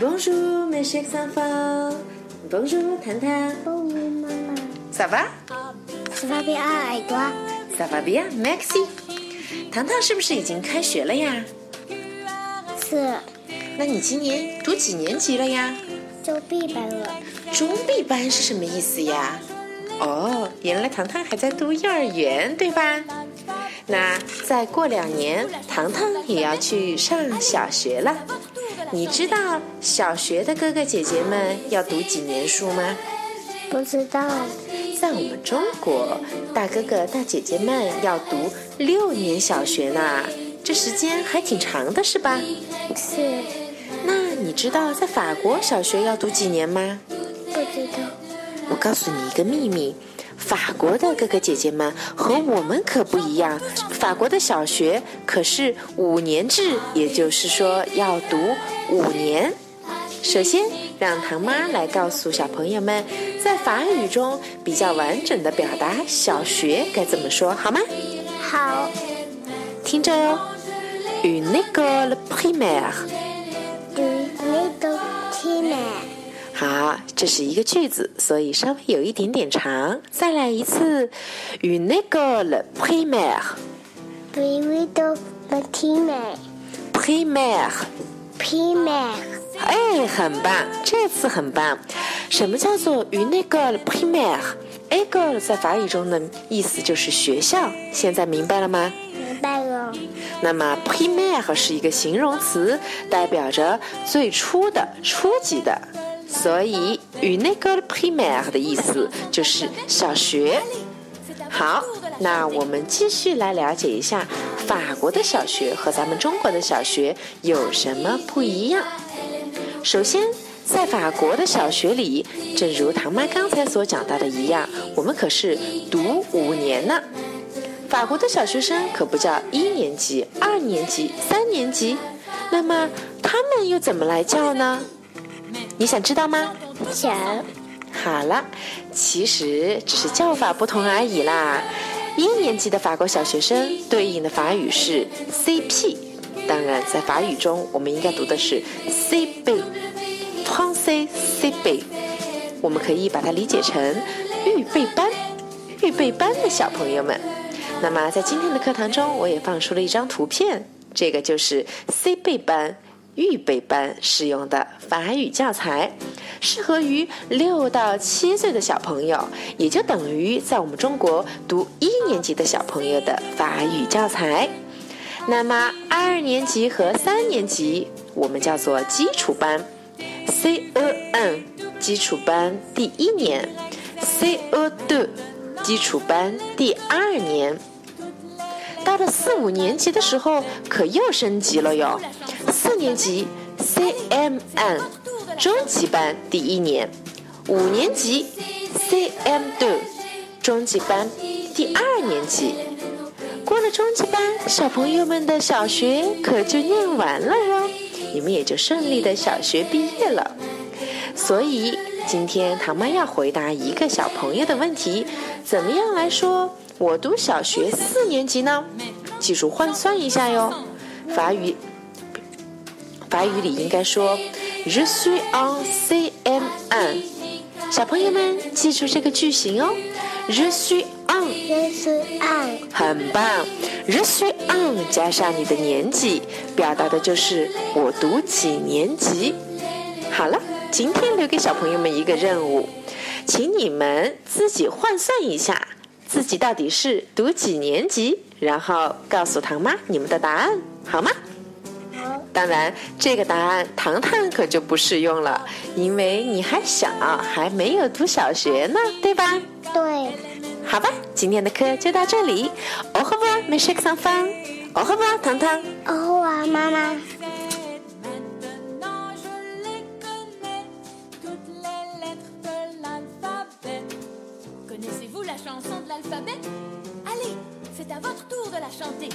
Bonjour, mes chers enfants. Bonjour, 糖糖。Bonjour, maman. Ça va? Ça va bien, et toi? Ça va bien, merci. 糖糖是不是已经开学了呀？是那你今年读几年级了呀？周必班了。中 B 班是什么意思呀？哦，原来糖糖还在读幼儿园，对吧？那再过两年，糖糖也要去上小学了。你知道小学的哥哥姐姐们要读几年书吗？不知道。在我们中国，大哥哥大姐姐们要读六年小学呢，这时间还挺长的，是吧？是。那你知道在法国小学要读几年吗？不知道。我告诉你一个秘密，法国的哥哥姐姐们和我们可不一样。法国的小学可是五年制，也就是说要读五年。首先，让唐妈来告诉小朋友们，在法语中比较完整的表达小学该怎么说，好吗？好。听着哦，une école primaire。une école primaire。好，这是一个句子，所以稍微有一点点长。再来一次，une école primaire。une école primaire。primaire。primaire。哎，很棒，这次很棒。什么叫做 une école primaire？école 在法语中的意思就是学校，现在明白了吗？明白了。那么 primaire 是一个形容词，代表着最初的、初级的。所以 une école primaire 的意思就是小学。好，那我们继续来了解一下法国的小学和咱们中国的小学有什么不一样。首先，在法国的小学里，正如唐妈刚才所讲到的一样，我们可是读五年呢。法国的小学生可不叫一年级、二年级、三年级，那么他们又怎么来叫呢？你想知道吗？想。好了，其实只是叫法不同而已啦。一年级的法国小学生对应的法语是 CP，当然在法语中我们应该读的是 CB，Français CB。我们可以把它理解成预备班，预备班的小朋友们。那么在今天的课堂中，我也放出了一张图片，这个就是 CB 班。预备班使用的法语教材，适合于六到七岁的小朋友，也就等于在我们中国读一年级的小朋友的法语教材。那么二年级和三年级我们叫做基础班，C E N 基础班第一年，C E D 基础班第二年。到了四五年级的时候，可又升级了哟。四年级 C M N 中级班第一年，五年级 CM2 中级班第二年级。过了中级班，小朋友们的小学可就念完了哟，你们也就顺利的小学毕业了。所以今天唐妈要回答一个小朋友的问题：怎么样来说？我读小学四年级呢，记住换算一下哟。法语，法语里应该说 “Je suis en CM1”。小朋友们记住这个句型哦，“Je suis en”。Je suis en。很棒，“Je suis en” 加上你的年纪，表达的就是我读几年级。好了，今天留给小朋友们一个任务，请你们自己换算一下。自己到底是读几年级？然后告诉唐妈你们的答案，好吗？好。当然，这个答案糖糖可就不适用了，因为你还小，还没有读小学呢，对吧？对。好吧，今天的课就到这里。Au revoir, mes chers enfants. Au revoir, 糖糖。Au revoir, 妈妈。Connaissez-vous la chanson de l'alphabet Allez, c'est à votre tour de la chanter.